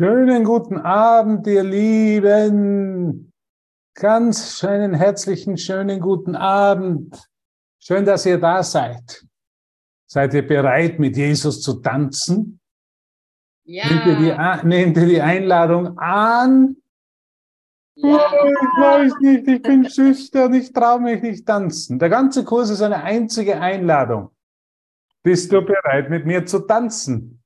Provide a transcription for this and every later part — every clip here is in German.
Schönen guten Abend, ihr Lieben. Ganz schönen, herzlichen, schönen guten Abend. Schön, dass ihr da seid. Seid ihr bereit, mit Jesus zu tanzen? Ja. Nehmt ihr die, nehmt ihr die Einladung an? ja. Oh, ich weiß nicht, ich bin schüchtern, ich traue mich nicht tanzen. Der ganze Kurs ist eine einzige Einladung. Bist du bereit, mit mir zu tanzen?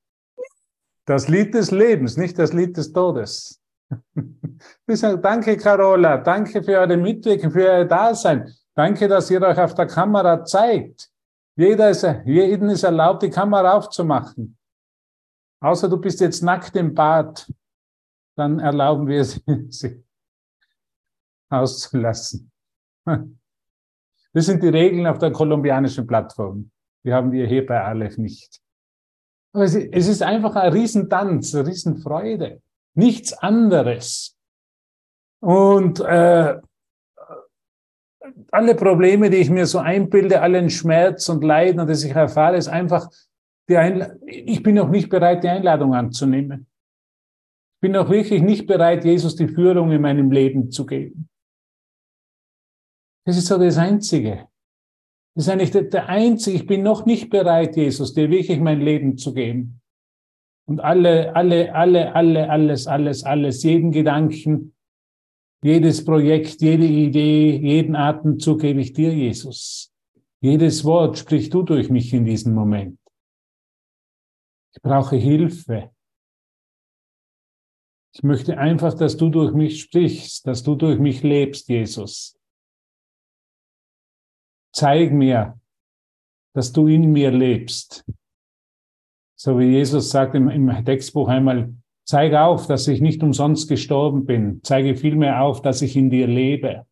Das Lied des Lebens, nicht das Lied des Todes. Danke, Carola. Danke für eure Mitwirkung, für euer Dasein. Danke, dass ihr euch auf der Kamera zeigt. Jeder ist, jeden ist erlaubt, die Kamera aufzumachen. Außer du bist jetzt nackt im Bad. Dann erlauben wir sie, sie auszulassen. Das sind die Regeln auf der kolumbianischen Plattform. Die haben wir hier bei Aleph nicht. Aber es ist einfach ein Riesentanz, eine Riesenfreude. Nichts anderes. Und äh, alle Probleme, die ich mir so einbilde, allen Schmerz und Leiden, das ich erfahre, ist einfach, die ich bin noch nicht bereit, die Einladung anzunehmen. Ich bin auch wirklich nicht bereit, Jesus die Führung in meinem Leben zu geben. Das ist so das Einzige. Das ist eigentlich der, der einzige, ich bin noch nicht bereit, Jesus, dir wirklich mein Leben zu geben. Und alle, alle, alle, alle, alles, alles, alles, jeden Gedanken, jedes Projekt, jede Idee, jeden Atemzug gebe ich dir, Jesus. Jedes Wort sprich du durch mich in diesem Moment. Ich brauche Hilfe. Ich möchte einfach, dass du durch mich sprichst, dass du durch mich lebst, Jesus. Zeig mir, dass du in mir lebst. So wie Jesus sagt im, im Textbuch einmal, zeige auf, dass ich nicht umsonst gestorben bin. Zeige vielmehr auf, dass ich in dir lebe.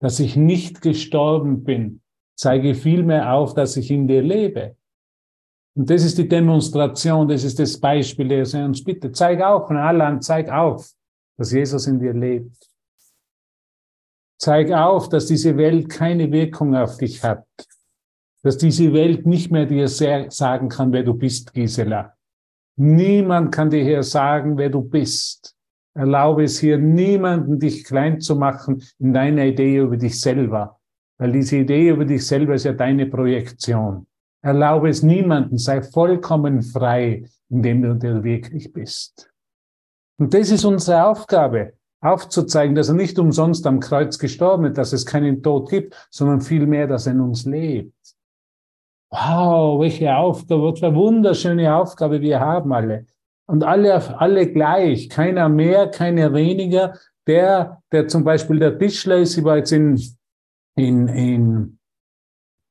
Dass ich nicht gestorben bin. Zeige vielmehr auf, dass ich in dir lebe. Und das ist die Demonstration, das ist das Beispiel, das er uns bittet. Zeig auf, von Allan, zeig auf, dass Jesus in dir lebt. Zeig auf, dass diese Welt keine Wirkung auf dich hat. Dass diese Welt nicht mehr dir sagen kann, wer du bist, Gisela. Niemand kann dir hier sagen, wer du bist. Erlaube es hier niemanden, dich klein zu machen in deiner Idee über dich selber. Weil diese Idee über dich selber ist ja deine Projektion. Erlaube es niemanden, sei vollkommen frei, indem du dir wirklich bist. Und das ist unsere Aufgabe aufzuzeigen, dass er nicht umsonst am Kreuz gestorben ist, dass es keinen Tod gibt, sondern vielmehr, dass er in uns lebt. Wow, welche Aufgabe, was für eine wunderschöne Aufgabe wir haben alle. Und alle, alle gleich, keiner mehr, keiner weniger. Der, der zum Beispiel der Tischler ist, ich war jetzt in, in, in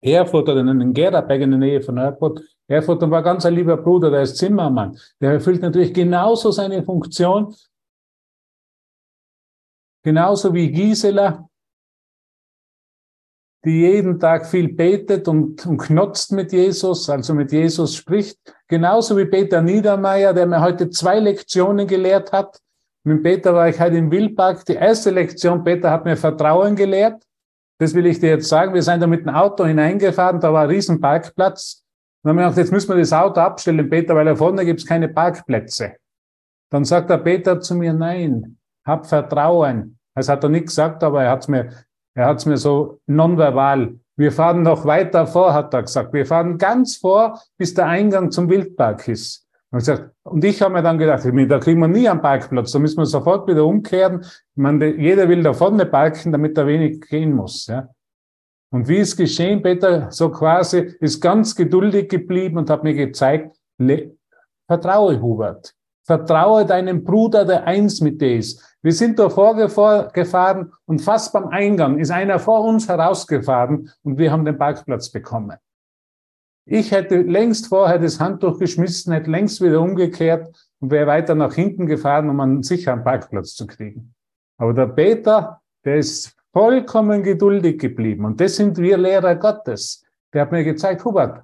Erfurt oder in Gerberg in der Nähe von Erfurt. Erfurt und war ganz ein lieber Bruder, der ist Zimmermann. Der erfüllt natürlich genauso seine Funktion Genauso wie Gisela, die jeden Tag viel betet und, und knotzt mit Jesus, also mit Jesus spricht. Genauso wie Peter Niedermeyer, der mir heute zwei Lektionen gelehrt hat. Mit Peter war ich heute im Wildpark. Die erste Lektion, Peter hat mir Vertrauen gelehrt. Das will ich dir jetzt sagen. Wir sind da mit dem Auto hineingefahren, da war ein riesen Parkplatz. Dann haben wir gedacht, jetzt müssen wir das Auto abstellen, Peter, weil da vorne gibt es keine Parkplätze. Dann sagt der Peter zu mir, nein, hab Vertrauen. Das hat er nicht gesagt, aber er hat es mir, er hat's mir so nonverbal. Wir fahren noch weiter vor, hat er gesagt. Wir fahren ganz vor, bis der Eingang zum Wildpark ist. Und, ich habe mir dann gedacht, da kriegen wir nie einen Parkplatz, da müssen wir sofort wieder umkehren. Man, jeder will da vorne parken, damit er wenig gehen muss. Ja. Und wie ist geschehen, Peter, so quasi, ist ganz geduldig geblieben und hat mir gezeigt, vertraue Hubert. Vertraue deinem Bruder, der eins mit dir ist. Wir sind da vorgefahren und fast beim Eingang ist einer vor uns herausgefahren und wir haben den Parkplatz bekommen. Ich hätte längst vorher das Handtuch geschmissen, hätte längst wieder umgekehrt und wäre weiter nach hinten gefahren, um einen sicheren Parkplatz zu kriegen. Aber der Peter, der ist vollkommen geduldig geblieben. Und das sind wir Lehrer Gottes. Der hat mir gezeigt, Hubert,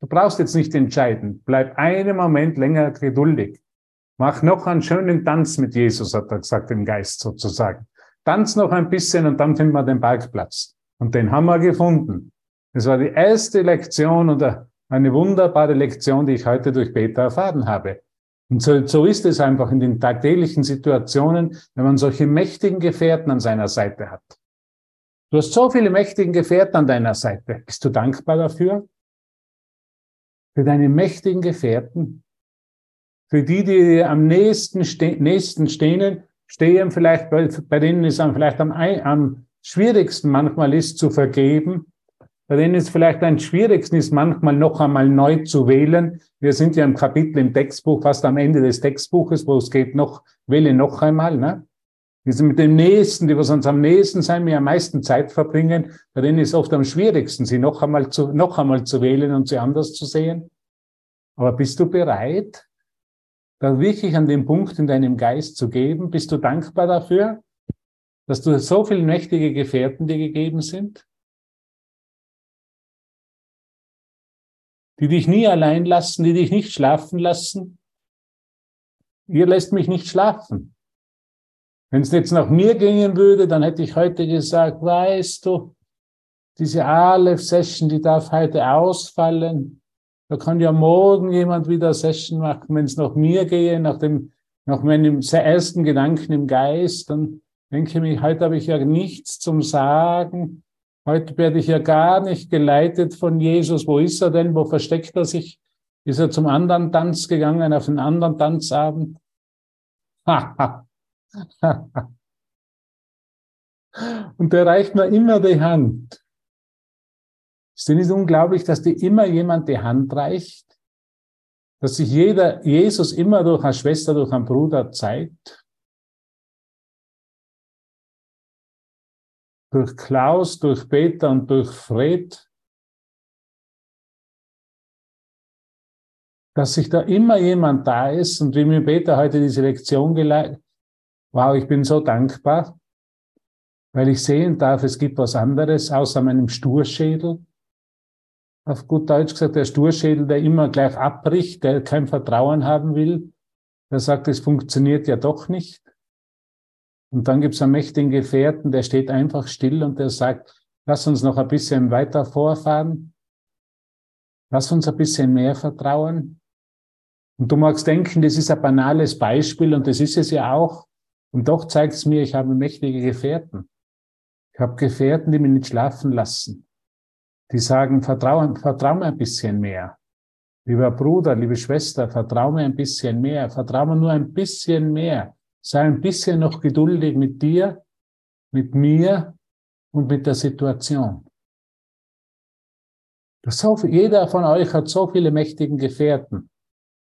du brauchst jetzt nicht entscheiden. Bleib einen Moment länger geduldig. Mach noch einen schönen Tanz mit Jesus, hat er gesagt, im Geist sozusagen. Tanz noch ein bisschen und dann finden wir den Parkplatz. Und den haben wir gefunden. Das war die erste Lektion und eine wunderbare Lektion, die ich heute durch Peter erfahren habe. Und so, so ist es einfach in den tagtäglichen Situationen, wenn man solche mächtigen Gefährten an seiner Seite hat. Du hast so viele mächtigen Gefährten an deiner Seite. Bist du dankbar dafür? Für deine mächtigen Gefährten? Für die, die am nächsten, ste nächsten stehen, stehen vielleicht, bei, bei denen es vielleicht am, am schwierigsten manchmal ist zu vergeben, bei denen es vielleicht am schwierigsten ist, manchmal noch einmal neu zu wählen. Wir sind ja im Kapitel im Textbuch, fast am Ende des Textbuches, wo es geht noch, wähle noch einmal, ne? Wir sind mit dem Nächsten, die was uns am nächsten sein, wir am meisten Zeit verbringen, bei denen ist es oft am schwierigsten, sie noch einmal zu, noch einmal zu wählen und sie anders zu sehen. Aber bist du bereit, da wirklich an den Punkt in deinem Geist zu geben? Bist du dankbar dafür, dass du so viele mächtige Gefährten dir gegeben sind? Die dich nie allein lassen, die dich nicht schlafen lassen? Ihr lässt mich nicht schlafen. Wenn es jetzt nach mir gehen würde, dann hätte ich heute gesagt, weißt du, diese Aleph-Session, die darf heute ausfallen. Da kann ja morgen jemand wieder Session machen. Wenn es nach mir gehe, nach dem, nach meinem ersten Gedanken im Geist, dann denke ich mir, heute habe ich ja nichts zum Sagen. Heute werde ich ja gar nicht geleitet von Jesus. Wo ist er denn? Wo versteckt er sich? Ist er zum anderen Tanz gegangen, auf einen anderen Tanzabend? Und der reicht mir immer die Hand. Ist denn nicht unglaublich, dass dir immer jemand die Hand reicht? Dass sich jeder, Jesus immer durch eine Schwester, durch einen Bruder zeigt? Durch Klaus, durch Peter und durch Fred? Dass sich da immer jemand da ist und wie mir Peter heute diese Lektion geleitet, wow, ich bin so dankbar, weil ich sehen darf, es gibt was anderes außer meinem Sturschädel auf gut Deutsch gesagt, der Sturschädel, der immer gleich abbricht, der kein Vertrauen haben will, der sagt, es funktioniert ja doch nicht. Und dann gibt es einen mächtigen Gefährten, der steht einfach still und der sagt, lass uns noch ein bisschen weiter vorfahren. Lass uns ein bisschen mehr vertrauen. Und du magst denken, das ist ein banales Beispiel und das ist es ja auch. Und doch zeigt es mir, ich habe mächtige Gefährten. Ich habe Gefährten, die mich nicht schlafen lassen die sagen, vertrau, vertrau mir ein bisschen mehr. Lieber Bruder, liebe Schwester, vertrau mir ein bisschen mehr, vertrau mir nur ein bisschen mehr. Sei ein bisschen noch geduldig mit dir, mit mir und mit der Situation. So, jeder von euch hat so viele mächtige Gefährten.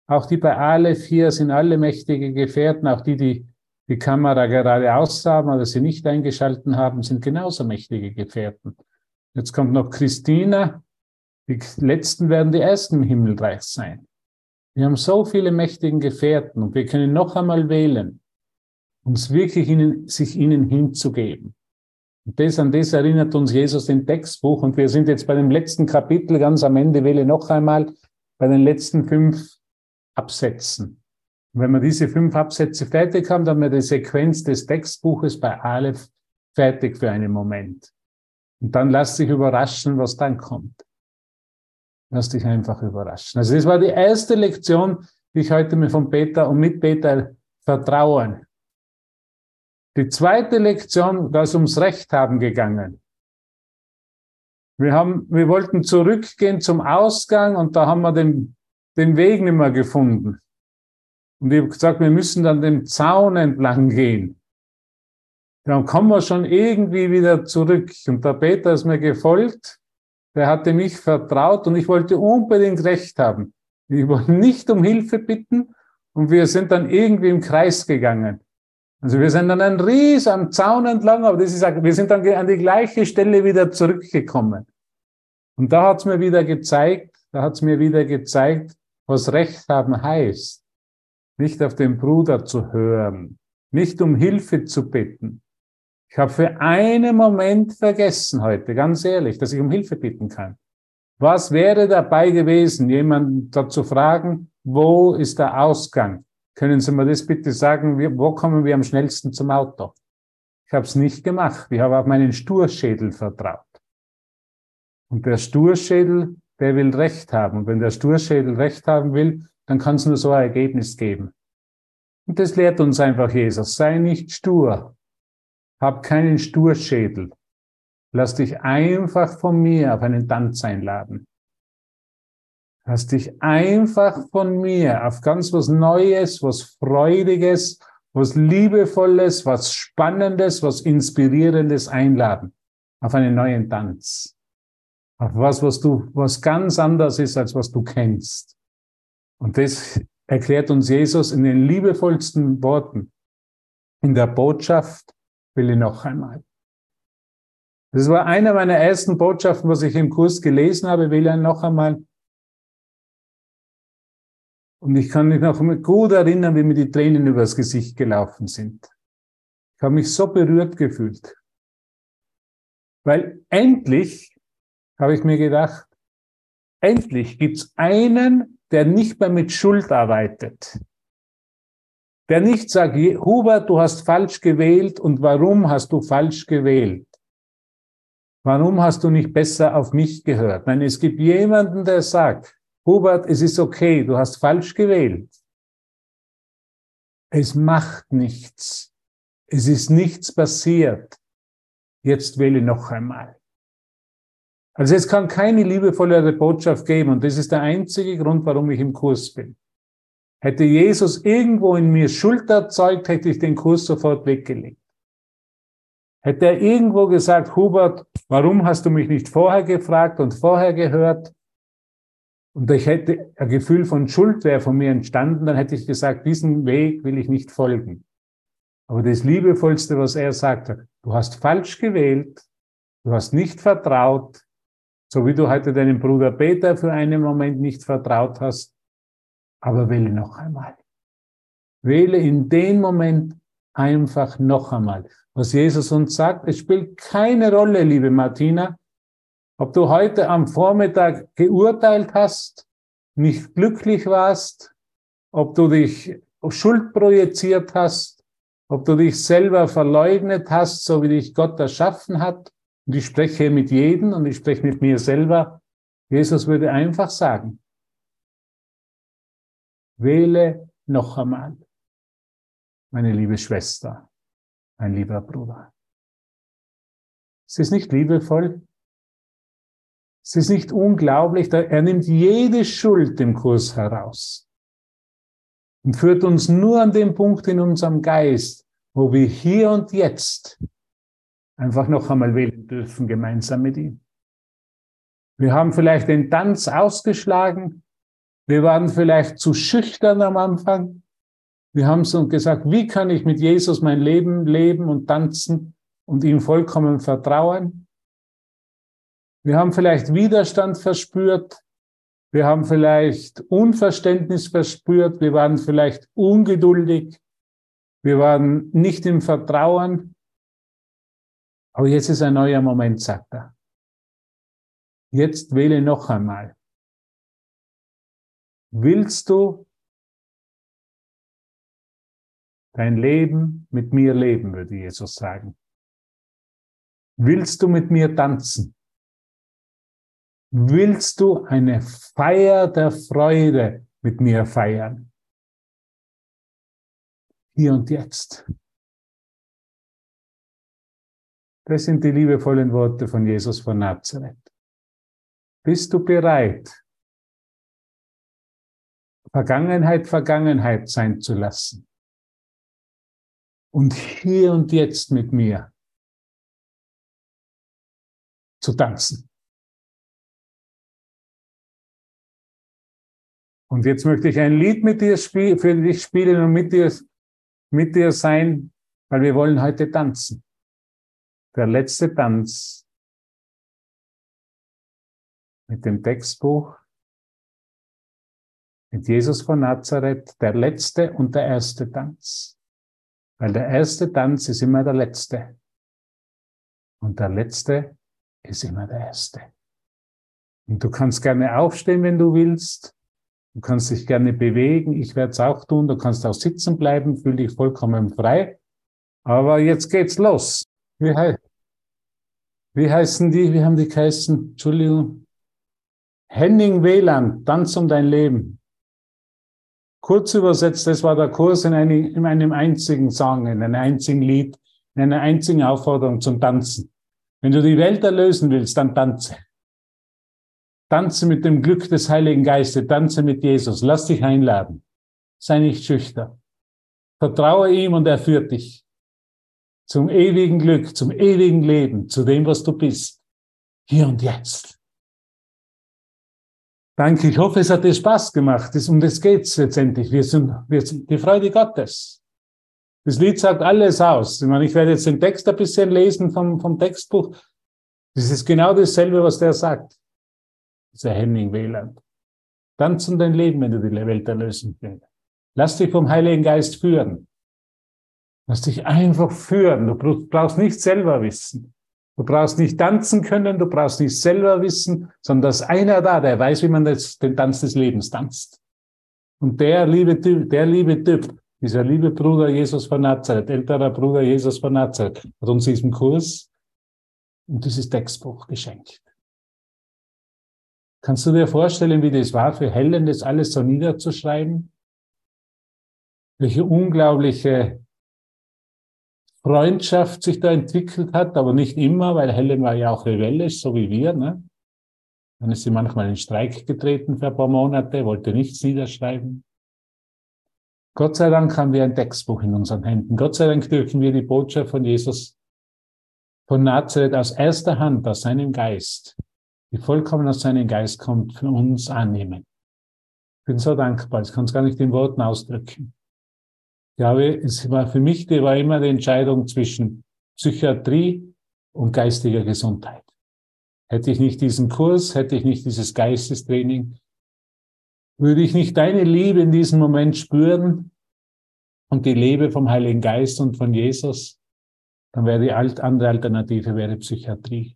Auch die bei Aleph hier sind alle mächtige Gefährten, auch die, die die Kamera gerade aus haben oder sie nicht eingeschalten haben, sind genauso mächtige Gefährten. Jetzt kommt noch Christina. Die letzten werden die ersten im Himmelreich sein. Wir haben so viele mächtigen Gefährten und wir können noch einmal wählen, uns wirklich ihnen, sich ihnen hinzugeben. Und das, an das erinnert uns Jesus im Textbuch. Und wir sind jetzt bei dem letzten Kapitel ganz am Ende, wähle noch einmal bei den letzten fünf Absätzen. Und wenn wir diese fünf Absätze fertig haben, dann haben wir die Sequenz des Textbuches bei Aleph fertig für einen Moment. Und dann lass dich überraschen, was dann kommt. Lass dich einfach überraschen. Also das war die erste Lektion, die ich heute mir von Peter und mit Peter vertrauen. Die zweite Lektion, da ist ums Recht haben gegangen. Wir haben, wir wollten zurückgehen zum Ausgang und da haben wir den, den Weg nicht mehr gefunden. Und ich habe gesagt, wir müssen dann den Zaun entlang gehen dann kommen wir schon irgendwie wieder zurück. Und der Peter ist mir gefolgt, der hatte mich vertraut und ich wollte unbedingt Recht haben. Ich wollte nicht um Hilfe bitten und wir sind dann irgendwie im Kreis gegangen. Also wir sind dann ein Ries am Zaun entlang, aber das ist, wir sind dann an die gleiche Stelle wieder zurückgekommen. Und da hat es mir wieder gezeigt, da hat es mir wieder gezeigt, was Recht haben heißt. Nicht auf den Bruder zu hören, nicht um Hilfe zu bitten, ich habe für einen Moment vergessen heute, ganz ehrlich, dass ich um Hilfe bitten kann. Was wäre dabei gewesen, jemanden dazu fragen, wo ist der Ausgang? Können Sie mir das bitte sagen, wo kommen wir am schnellsten zum Auto? Ich habe es nicht gemacht. Ich habe auf meinen Sturschädel vertraut. Und der Sturschädel, der will Recht haben. Und wenn der Sturschädel Recht haben will, dann kann es nur so ein Ergebnis geben. Und das lehrt uns einfach Jesus. Sei nicht stur. Hab keinen Sturschädel. Lass dich einfach von mir auf einen Tanz einladen. Lass dich einfach von mir auf ganz was Neues, was Freudiges, was Liebevolles, was Spannendes, was Inspirierendes einladen. Auf einen neuen Tanz. Auf was, was du, was ganz anders ist, als was du kennst. Und das erklärt uns Jesus in den liebevollsten Worten. In der Botschaft will ich noch einmal. Das war eine meiner ersten Botschaften, was ich im Kurs gelesen habe, will er noch einmal. Und ich kann mich noch gut erinnern, wie mir die Tränen übers Gesicht gelaufen sind. Ich habe mich so berührt gefühlt. Weil endlich, habe ich mir gedacht, endlich gibt's einen, der nicht mehr mit Schuld arbeitet. Der nicht sagt, Hubert, du hast falsch gewählt und warum hast du falsch gewählt? Warum hast du nicht besser auf mich gehört? Nein, es gibt jemanden, der sagt, Hubert, es ist okay, du hast falsch gewählt. Es macht nichts. Es ist nichts passiert. Jetzt wähle noch einmal. Also es kann keine liebevollere Botschaft geben und das ist der einzige Grund, warum ich im Kurs bin. Hätte Jesus irgendwo in mir Schuld erzeugt, hätte ich den Kurs sofort weggelegt. Hätte er irgendwo gesagt, Hubert, warum hast du mich nicht vorher gefragt und vorher gehört? Und ich hätte ein Gefühl von Schuld wäre von mir entstanden, dann hätte ich gesagt, diesen Weg will ich nicht folgen. Aber das Liebevollste, was er sagte, du hast falsch gewählt, du hast nicht vertraut, so wie du heute deinem Bruder Peter für einen Moment nicht vertraut hast, aber wähle noch einmal. Wähle in dem Moment einfach noch einmal. Was Jesus uns sagt, es spielt keine Rolle, liebe Martina, ob du heute am Vormittag geurteilt hast, nicht glücklich warst, ob du dich Schuld projiziert hast, ob du dich selber verleugnet hast, so wie dich Gott erschaffen hat, und ich spreche mit jedem und ich spreche mit mir selber. Jesus würde einfach sagen, wähle noch einmal, meine liebe Schwester, mein lieber Bruder. Es ist nicht liebevoll. Es ist nicht unglaublich. Er nimmt jede Schuld im Kurs heraus und führt uns nur an den Punkt in unserem Geist, wo wir hier und jetzt einfach noch einmal wählen dürfen, gemeinsam mit ihm. Wir haben vielleicht den Tanz ausgeschlagen. Wir waren vielleicht zu schüchtern am Anfang. Wir haben so gesagt, wie kann ich mit Jesus mein Leben leben und tanzen und ihm vollkommen vertrauen? Wir haben vielleicht Widerstand verspürt. Wir haben vielleicht Unverständnis verspürt. Wir waren vielleicht ungeduldig. Wir waren nicht im Vertrauen. Aber jetzt ist ein neuer Moment, sagt er. Jetzt wähle noch einmal. Willst du dein Leben mit mir leben, würde Jesus sagen? Willst du mit mir tanzen? Willst du eine Feier der Freude mit mir feiern? Hier und jetzt. Das sind die liebevollen Worte von Jesus von Nazareth. Bist du bereit, Vergangenheit Vergangenheit sein zu lassen. Und hier und jetzt mit mir zu tanzen? Und jetzt möchte ich ein Lied mit dir spiel für dich spielen und mit dir, mit dir sein, weil wir wollen heute tanzen. Der letzte Tanz mit dem Textbuch, mit Jesus von Nazareth, der letzte und der erste Tanz. Weil der erste Tanz ist immer der letzte. Und der letzte ist immer der erste. Und du kannst gerne aufstehen, wenn du willst. Du kannst dich gerne bewegen. Ich werde es auch tun. Du kannst auch sitzen bleiben, fühl dich vollkommen frei. Aber jetzt geht's los. Wie, he wie heißen die? Wie haben die geheißen? Entschuldigung. Henning Wieland, Tanz um dein Leben. Kurz übersetzt, das war der Kurs in, eine, in einem einzigen Song, in einem einzigen Lied, in einer einzigen Aufforderung zum Tanzen. Wenn du die Welt erlösen willst, dann tanze. Tanze mit dem Glück des Heiligen Geistes, tanze mit Jesus, lass dich einladen. Sei nicht schüchtern. Vertraue ihm und er führt dich zum ewigen Glück, zum ewigen Leben, zu dem, was du bist. Hier und jetzt. Danke, ich hoffe, es hat dir Spaß gemacht. Um das geht's letztendlich. Wir sind, wir sind die Freude Gottes. Das Lied sagt alles aus. Ich meine, ich werde jetzt den Text ein bisschen lesen vom, vom Textbuch. Das ist genau dasselbe, was der sagt. Dieser Henning Wieland. Tanzen dein Leben, wenn du die Welt erlösen willst. Lass dich vom Heiligen Geist führen. Lass dich einfach führen. Du brauchst nicht selber wissen. Du brauchst nicht tanzen können, du brauchst nicht selber wissen, sondern da einer da, der weiß, wie man das, den Tanz des Lebens tanzt. Und der liebe Typ, der liebe Typ, dieser liebe Bruder Jesus von Nazareth, älterer Bruder Jesus von Nazareth, hat uns diesen Kurs und dieses Textbuch geschenkt. Kannst du dir vorstellen, wie das war für Helen, das alles so niederzuschreiben? Welche unglaubliche Freundschaft sich da entwickelt hat, aber nicht immer, weil Helen war ja auch rebellisch, so wie wir. Ne? Dann ist sie manchmal in Streik getreten für ein paar Monate, wollte nichts niederschreiben. Gott sei Dank haben wir ein Textbuch in unseren Händen. Gott sei Dank dürfen wir die Botschaft von Jesus von Nazareth aus erster Hand, aus seinem Geist, die vollkommen aus seinem Geist kommt, für uns annehmen. Ich bin so dankbar, ich kann es gar nicht in Worten ausdrücken. Ich glaube, es war für mich, die war immer die Entscheidung zwischen Psychiatrie und geistiger Gesundheit. Hätte ich nicht diesen Kurs, hätte ich nicht dieses Geistestraining, würde ich nicht deine Liebe in diesem Moment spüren und die Liebe vom Heiligen Geist und von Jesus, dann wäre die andere Alternative wäre Psychiatrie.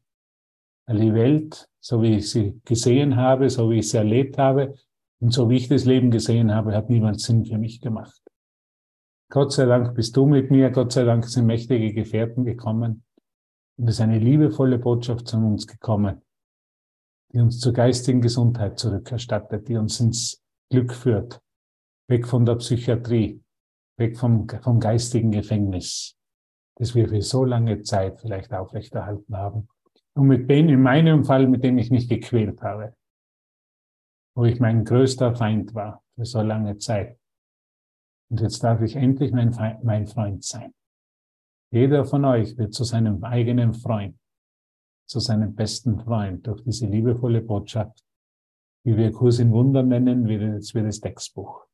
Weil die Welt, so wie ich sie gesehen habe, so wie ich sie erlebt habe und so wie ich das Leben gesehen habe, hat niemand Sinn für mich gemacht. Gott sei Dank bist du mit mir, Gott sei Dank sind mächtige Gefährten gekommen und es ist eine liebevolle Botschaft zu uns gekommen, die uns zur geistigen Gesundheit zurückerstattet, die uns ins Glück führt, weg von der Psychiatrie, weg vom, vom geistigen Gefängnis, das wir für so lange Zeit vielleicht aufrechterhalten haben. Und mit dem, in meinem Fall, mit dem ich mich gequält habe, wo ich mein größter Feind war für so lange Zeit. Und jetzt darf ich endlich mein, mein Freund sein. Jeder von euch wird zu seinem eigenen Freund, zu seinem besten Freund durch diese liebevolle Botschaft, wie wir Kurs in Wundern nennen, wie jetzt wir das Textbuch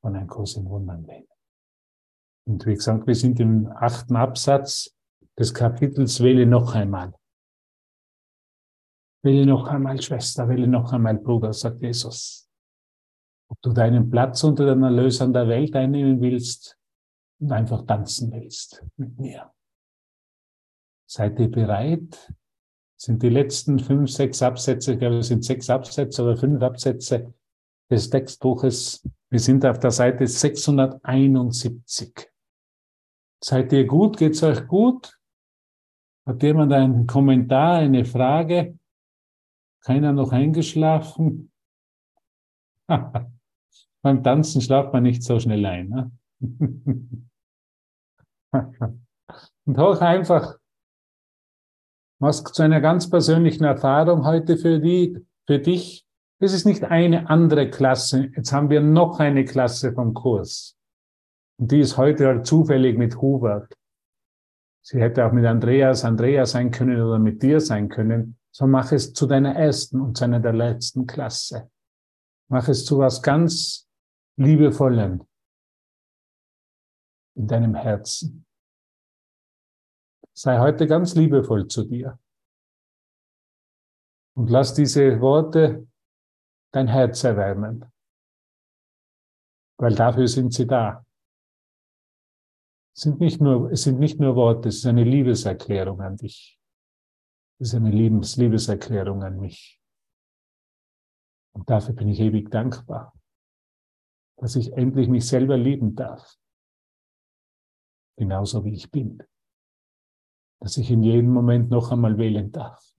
von einem Kurs in Wundern nennen. Und wie gesagt, wir sind im achten Absatz des Kapitels Wähle noch einmal. Wähle noch einmal Schwester, wähle noch einmal Bruder, sagt Jesus ob du deinen Platz unter den Erlösern der Welt einnehmen willst und einfach tanzen willst mit mir. Seid ihr bereit? Sind die letzten fünf, sechs Absätze, ich glaube, es sind sechs Absätze oder fünf Absätze des Textbuches. Wir sind auf der Seite 671. Seid ihr gut? Geht's euch gut? Hat jemand einen Kommentar, eine Frage? Keiner noch eingeschlafen? Beim Tanzen schlaft man nicht so schnell ein. Ne? Und hoch einfach, was zu einer ganz persönlichen Erfahrung heute für, die, für dich. Es ist nicht eine andere Klasse. Jetzt haben wir noch eine Klasse vom Kurs. Und die ist heute halt zufällig mit Hubert. Sie hätte auch mit Andreas, Andrea sein können oder mit dir sein können. So mach es zu deiner ersten und zu einer der letzten Klasse. Mach es zu was ganz liebevollen in deinem Herzen. Sei heute ganz liebevoll zu dir. Und lass diese Worte dein Herz erwärmen. Weil dafür sind sie da. Es sind nicht nur, es sind nicht nur Worte, es ist eine Liebeserklärung an dich. Es ist eine Liebes, Liebeserklärung an mich. Und dafür bin ich ewig dankbar dass ich endlich mich selber lieben darf. Genauso wie ich bin. Dass ich in jedem Moment noch einmal wählen darf.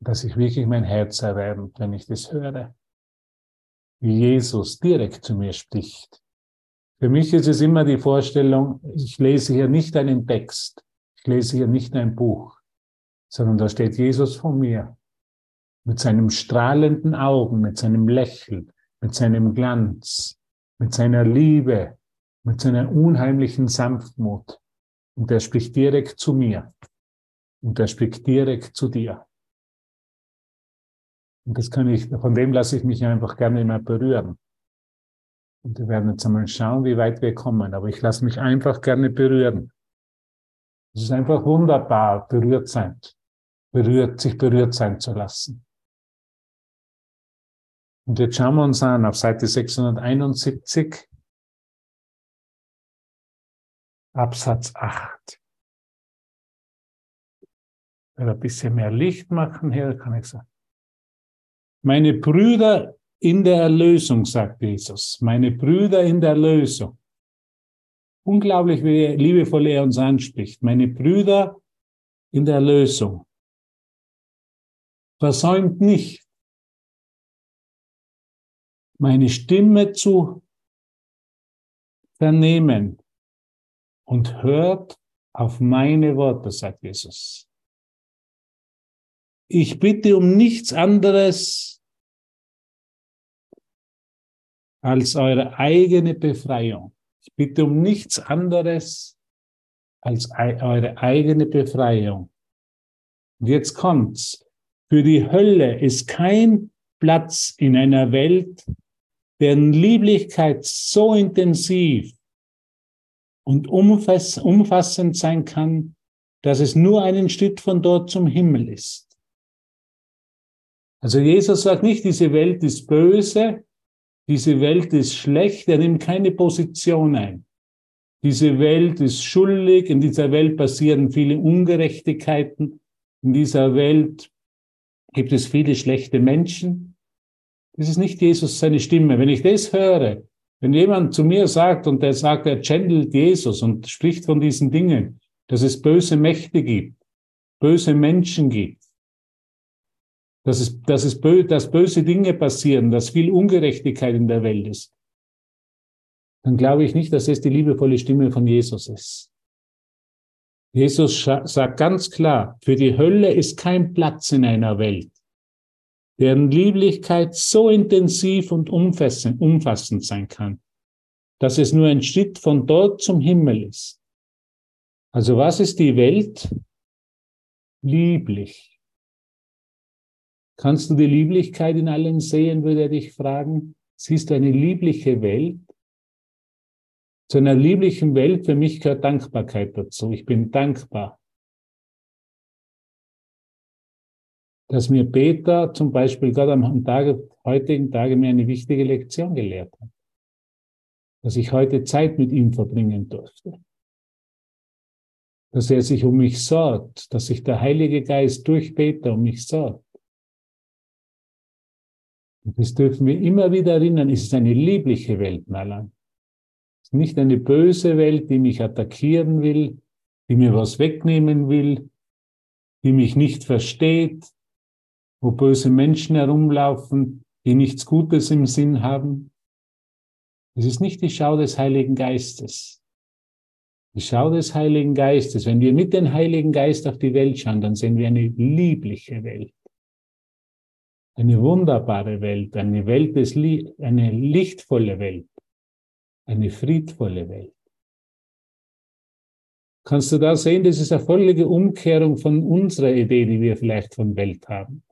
Dass ich wirklich mein Herz erwärmt, wenn ich das höre. wie Jesus direkt zu mir spricht. Für mich ist es immer die Vorstellung, ich lese hier nicht einen Text, ich lese hier nicht ein Buch, sondern da steht Jesus vor mir mit seinem strahlenden Augen, mit seinem Lächeln, mit seinem Glanz, mit seiner Liebe, mit seiner unheimlichen Sanftmut. Und er spricht direkt zu mir. Und er spricht direkt zu dir. Und das kann ich, von dem lasse ich mich einfach gerne immer berühren. Und wir werden jetzt einmal schauen, wie weit wir kommen. Aber ich lasse mich einfach gerne berühren. Es ist einfach wunderbar, berührt sein, berührt, sich berührt sein zu lassen. Und jetzt schauen wir uns an auf Seite 671, Absatz 8. Ich werde ein bisschen mehr Licht machen hier, kann ich sagen. Meine Brüder in der Erlösung, sagt Jesus. Meine Brüder in der Erlösung. Unglaublich, wie liebevoll er uns anspricht. Meine Brüder in der Erlösung. Versäumt nicht, meine Stimme zu vernehmen und hört auf meine Worte, sagt Jesus. Ich bitte um nichts anderes als eure eigene Befreiung. Ich bitte um nichts anderes als eure eigene Befreiung. Und jetzt kommt's. Für die Hölle ist kein Platz in einer Welt, deren Lieblichkeit so intensiv und umfassend sein kann, dass es nur einen Schritt von dort zum Himmel ist. Also Jesus sagt nicht, diese Welt ist böse, diese Welt ist schlecht, er nimmt keine Position ein. Diese Welt ist schuldig, in dieser Welt passieren viele Ungerechtigkeiten, in dieser Welt gibt es viele schlechte Menschen. Das ist nicht Jesus seine Stimme. Wenn ich das höre, wenn jemand zu mir sagt und der sagt, er channelt Jesus und spricht von diesen Dingen, dass es böse Mächte gibt, böse Menschen gibt, dass es, dass es bö dass böse Dinge passieren, dass viel Ungerechtigkeit in der Welt ist, dann glaube ich nicht, dass es die liebevolle Stimme von Jesus ist. Jesus sagt ganz klar, für die Hölle ist kein Platz in einer Welt, deren Lieblichkeit so intensiv und umfassend sein kann, dass es nur ein Schritt von dort zum Himmel ist. Also was ist die Welt? Lieblich. Kannst du die Lieblichkeit in allen sehen, würde er dich fragen. Siehst du eine liebliche Welt? Zu einer lieblichen Welt für mich gehört Dankbarkeit dazu. Ich bin dankbar, dass mir Peter zum Beispiel gerade am Tage, heutigen Tage mir eine wichtige Lektion gelehrt hat. Dass ich heute Zeit mit ihm verbringen durfte. Dass er sich um mich sorgt, dass sich der Heilige Geist durch Peter um mich sorgt. Und das dürfen wir immer wieder erinnern, es ist eine liebliche Welt, Nalan. Es ist nicht eine böse Welt, die mich attackieren will, die mir was wegnehmen will, die mich nicht versteht, wo böse Menschen herumlaufen, die nichts Gutes im Sinn haben. Es ist nicht die Schau des Heiligen Geistes. Die Schau des Heiligen Geistes, wenn wir mit dem Heiligen Geist auf die Welt schauen, dann sehen wir eine liebliche Welt eine wunderbare Welt, eine Welt des Li eine lichtvolle Welt, eine friedvolle Welt. Kannst du da sehen, das ist eine völlige Umkehrung von unserer Idee, die wir vielleicht von Welt haben.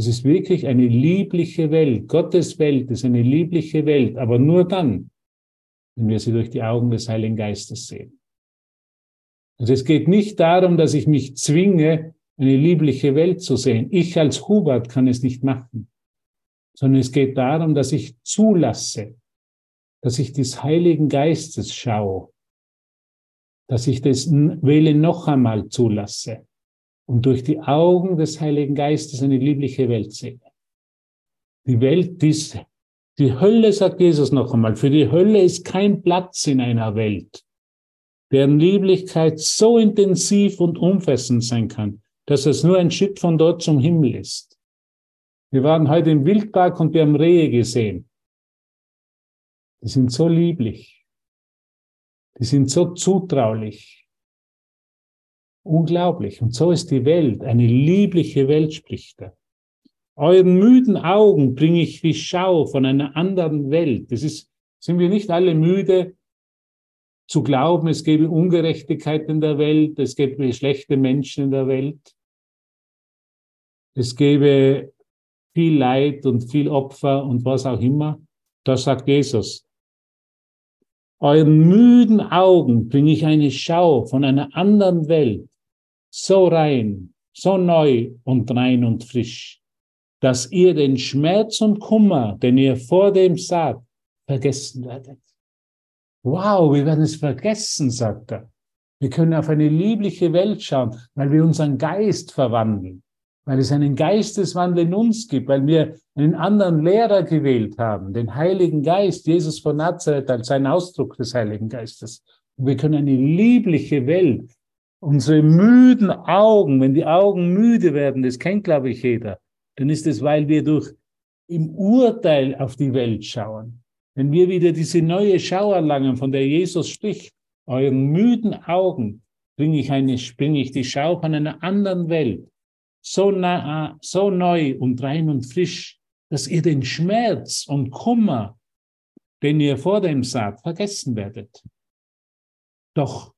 Es ist wirklich eine liebliche Welt. Gottes Welt ist eine liebliche Welt, aber nur dann, wenn wir sie durch die Augen des Heiligen Geistes sehen. Also es geht nicht darum, dass ich mich zwinge, eine liebliche Welt zu sehen. Ich als Hubert kann es nicht machen, sondern es geht darum, dass ich zulasse, dass ich des Heiligen Geistes schaue, dass ich das Wähle noch einmal zulasse und durch die Augen des Heiligen Geistes eine liebliche Welt sehe. Die Welt ist, die Hölle, sagt Jesus noch einmal, für die Hölle ist kein Platz in einer Welt, deren Lieblichkeit so intensiv und umfassend sein kann, dass es nur ein Schritt von dort zum Himmel ist. Wir waren heute im Wildpark und wir haben Rehe gesehen. Die sind so lieblich. Die sind so zutraulich. Unglaublich. Und so ist die Welt. Eine liebliche Welt spricht er. Euren müden Augen bringe ich die Schau von einer anderen Welt. Das ist, sind wir nicht alle müde zu glauben, es gäbe Ungerechtigkeit in der Welt, es gäbe schlechte Menschen in der Welt, es gäbe viel Leid und viel Opfer und was auch immer. Da sagt Jesus, euren müden Augen bringe ich eine Schau von einer anderen Welt, so rein, so neu und rein und frisch, dass ihr den Schmerz und Kummer, den ihr vor dem saht, vergessen werdet. Wow, wir werden es vergessen, sagt er. Wir können auf eine liebliche Welt schauen, weil wir unseren Geist verwandeln, weil es einen Geisteswandel in uns gibt, weil wir einen anderen Lehrer gewählt haben, den Heiligen Geist, Jesus von Nazareth als ein Ausdruck des Heiligen Geistes. Und wir können eine liebliche Welt, unsere müden Augen, wenn die Augen müde werden, das kennt, glaube ich, jeder, dann ist es, weil wir durch im Urteil auf die Welt schauen. Wenn wir wieder diese neue Schau erlangen, von der Jesus spricht, euren müden Augen bringe ich, eine, bringe ich die Schau von einer anderen Welt, so, nah, so neu und rein und frisch, dass ihr den Schmerz und Kummer, den ihr vor dem saht, vergessen werdet. Doch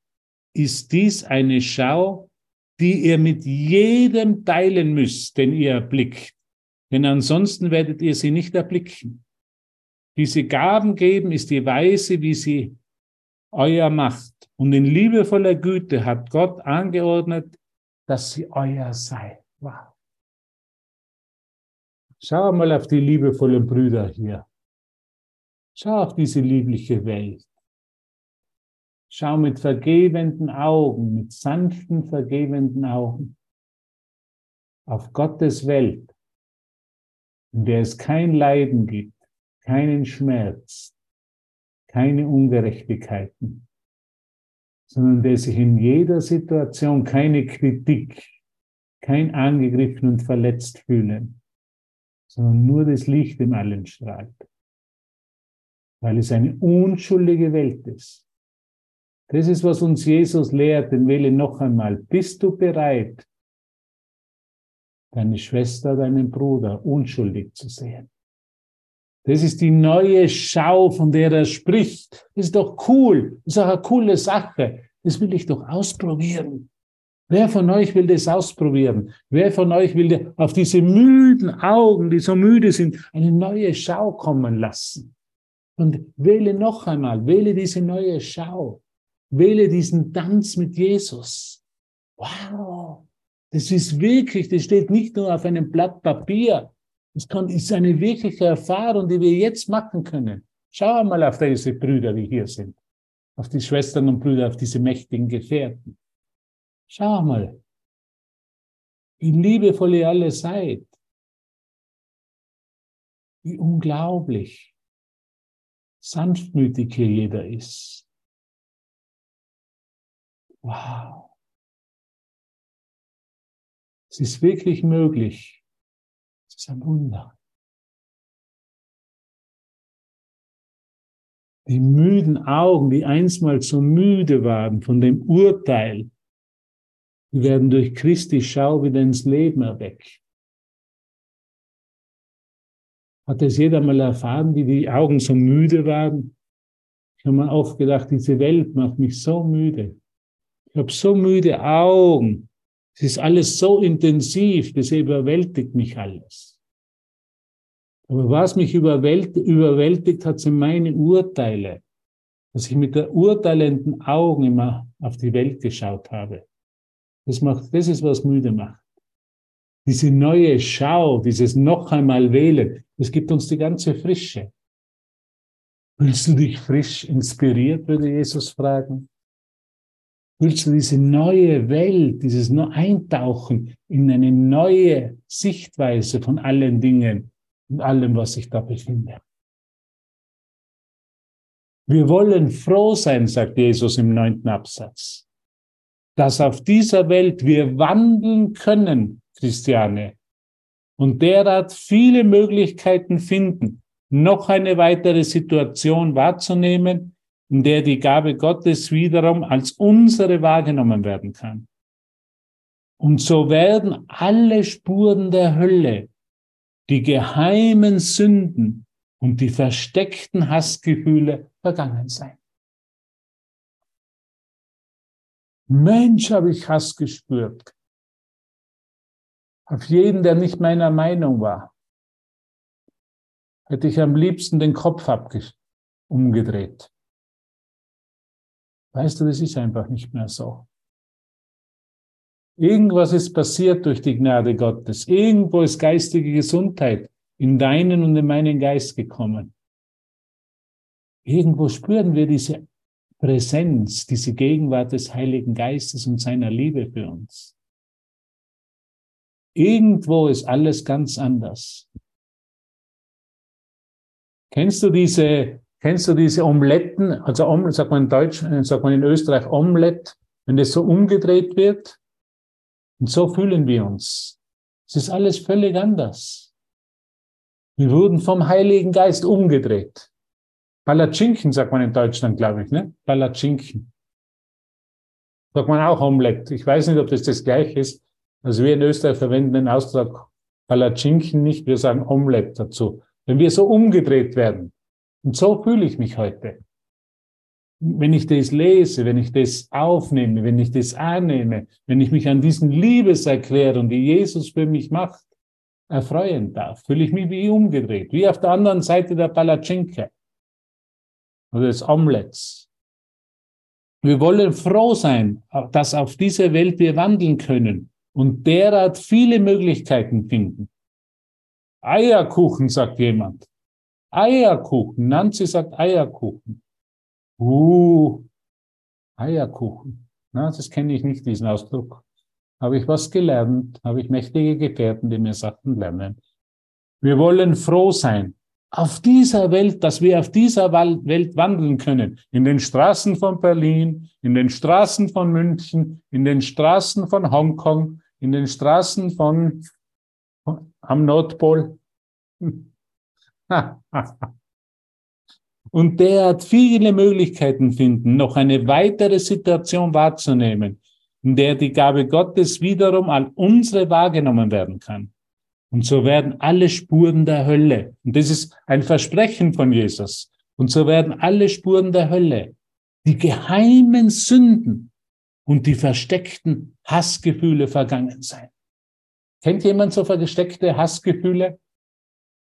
ist dies eine Schau, die ihr mit jedem teilen müsst, den ihr erblickt. Denn ansonsten werdet ihr sie nicht erblicken. Diese Gaben geben ist die Weise, wie sie euer macht. Und in liebevoller Güte hat Gott angeordnet, dass sie euer sei. Wow. Schau mal auf die liebevollen Brüder hier. Schau auf diese liebliche Welt. Schau mit vergebenden Augen, mit sanften, vergebenden Augen auf Gottes Welt, in der es kein Leiden gibt, keinen Schmerz, keine Ungerechtigkeiten, sondern der sich in jeder Situation keine Kritik, kein angegriffen und verletzt fühlen, sondern nur das Licht im Allen strahlt, weil es eine unschuldige Welt ist das ist, was uns Jesus lehrt, den Wähle noch einmal. Bist du bereit, deine Schwester, deinen Bruder unschuldig zu sehen? Das ist die neue Schau, von der er spricht. Das ist doch cool. Das ist auch eine coole Sache. Das will ich doch ausprobieren. Wer von euch will das ausprobieren? Wer von euch will auf diese müden Augen, die so müde sind, eine neue Schau kommen lassen? Und wähle noch einmal, wähle diese neue Schau. Wähle diesen Tanz mit Jesus. Wow, das ist wirklich, das steht nicht nur auf einem Blatt Papier. Das kann, ist eine wirkliche Erfahrung, die wir jetzt machen können. Schau mal auf diese Brüder, die hier sind. Auf die Schwestern und Brüder, auf diese mächtigen Gefährten. Schau mal, wie liebevoll ihr alle seid. Wie unglaublich sanftmütig hier jeder ist. Wow. Es ist wirklich möglich. Es ist ein Wunder. Die müden Augen, die einstmals so müde waren von dem Urteil, die werden durch Christi Schau wieder ins Leben erweckt. Hat es jeder mal erfahren, wie die Augen so müde waren? Ich habe mir oft gedacht, diese Welt macht mich so müde. Ich habe so müde Augen. Es ist alles so intensiv, das überwältigt mich alles. Aber was mich überwältigt, überwältigt hat, sind meine Urteile. Dass ich mit der urteilenden Augen immer auf die Welt geschaut habe. Das macht, das ist, was müde macht. Diese neue Schau, dieses noch einmal wählen, das gibt uns die ganze Frische. Willst du dich frisch inspiriert, würde Jesus fragen? Willst du diese neue Welt, dieses Eintauchen in eine neue Sichtweise von allen Dingen und allem, was sich da befindet? Wir wollen froh sein, sagt Jesus im neunten Absatz, dass auf dieser Welt wir wandeln können, Christiane, und derart viele Möglichkeiten finden, noch eine weitere Situation wahrzunehmen, in der die Gabe Gottes wiederum als unsere wahrgenommen werden kann. Und so werden alle Spuren der Hölle, die geheimen Sünden und die versteckten Hassgefühle vergangen sein. Mensch, habe ich Hass gespürt. Auf jeden, der nicht meiner Meinung war hätte ich am liebsten den Kopf umgedreht. Weißt du, das ist einfach nicht mehr so. Irgendwas ist passiert durch die Gnade Gottes. Irgendwo ist geistige Gesundheit in deinen und in meinen Geist gekommen. Irgendwo spüren wir diese Präsenz, diese Gegenwart des Heiligen Geistes und seiner Liebe für uns. Irgendwo ist alles ganz anders. Kennst du diese, kennst du diese Omeletten? Also Omelette, sagt man in Deutsch, äh, sagt man in Österreich Omelette, wenn das so umgedreht wird. Und so fühlen wir uns. Es ist alles völlig anders. Wir wurden vom Heiligen Geist umgedreht. Palatschinken sagt man in Deutschland, glaube ich, ne? Palatschinken. Sagt man auch Omelette. Ich weiß nicht, ob das das gleiche ist. Also wir in Österreich verwenden den Ausdruck Palatschinken nicht, wir sagen Omelette dazu wenn wir so umgedreht werden. Und so fühle ich mich heute. Wenn ich das lese, wenn ich das aufnehme, wenn ich das annehme, wenn ich mich an diesen Liebeserklärungen, die Jesus für mich macht, erfreuen darf, fühle ich mich wie umgedreht, wie auf der anderen Seite der Palatschinke oder des Omelettes. Wir wollen froh sein, dass auf dieser Welt wir wandeln können und derart viele Möglichkeiten finden. Eierkuchen, sagt jemand. Eierkuchen. Nancy sagt Eierkuchen. Uh, Eierkuchen. Na, das kenne ich nicht, diesen Ausdruck. Habe ich was gelernt? Habe ich mächtige Gefährten, die mir Sachen lernen? Wir wollen froh sein auf dieser Welt, dass wir auf dieser Welt wandeln können. In den Straßen von Berlin, in den Straßen von München, in den Straßen von Hongkong, in den Straßen von am Nordpol. Und der hat viele Möglichkeiten finden, noch eine weitere Situation wahrzunehmen, in der die Gabe Gottes wiederum an unsere wahrgenommen werden kann. Und so werden alle Spuren der Hölle, und das ist ein Versprechen von Jesus, und so werden alle Spuren der Hölle, die geheimen Sünden und die versteckten Hassgefühle vergangen sein. Kennt jemand so versteckte Hassgefühle?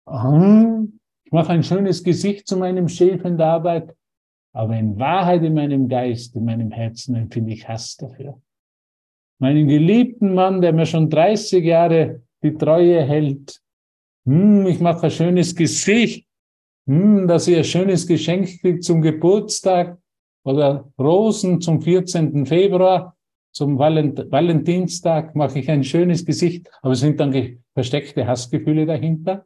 Ich mache ein schönes Gesicht zu meinem Chef in der Arbeit, aber in Wahrheit in meinem Geist, in meinem Herzen empfinde ich Hass dafür. Meinen geliebten Mann, der mir schon 30 Jahre die Treue hält, hm, ich mache ein schönes Gesicht, hm, dass ihr ein schönes Geschenk kriegt zum Geburtstag oder Rosen zum 14. Februar zum Valent Valentinstag mache ich ein schönes Gesicht, aber sind dann versteckte Hassgefühle dahinter?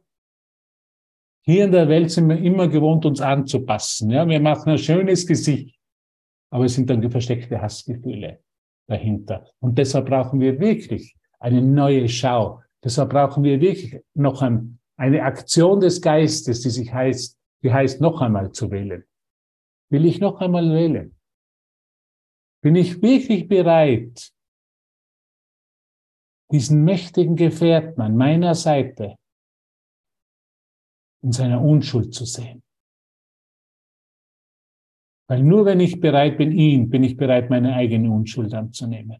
Hier in der Welt sind wir immer gewohnt, uns anzupassen. Ja, wir machen ein schönes Gesicht, aber es sind dann versteckte Hassgefühle dahinter. Und deshalb brauchen wir wirklich eine neue Schau. Deshalb brauchen wir wirklich noch ein, eine Aktion des Geistes, die sich heißt, die heißt noch einmal zu wählen. Will ich noch einmal wählen? Bin ich wirklich bereit, diesen mächtigen Gefährten an meiner Seite in seiner Unschuld zu sehen? Weil nur wenn ich bereit bin, ihn, bin ich bereit, meine eigene Unschuld anzunehmen.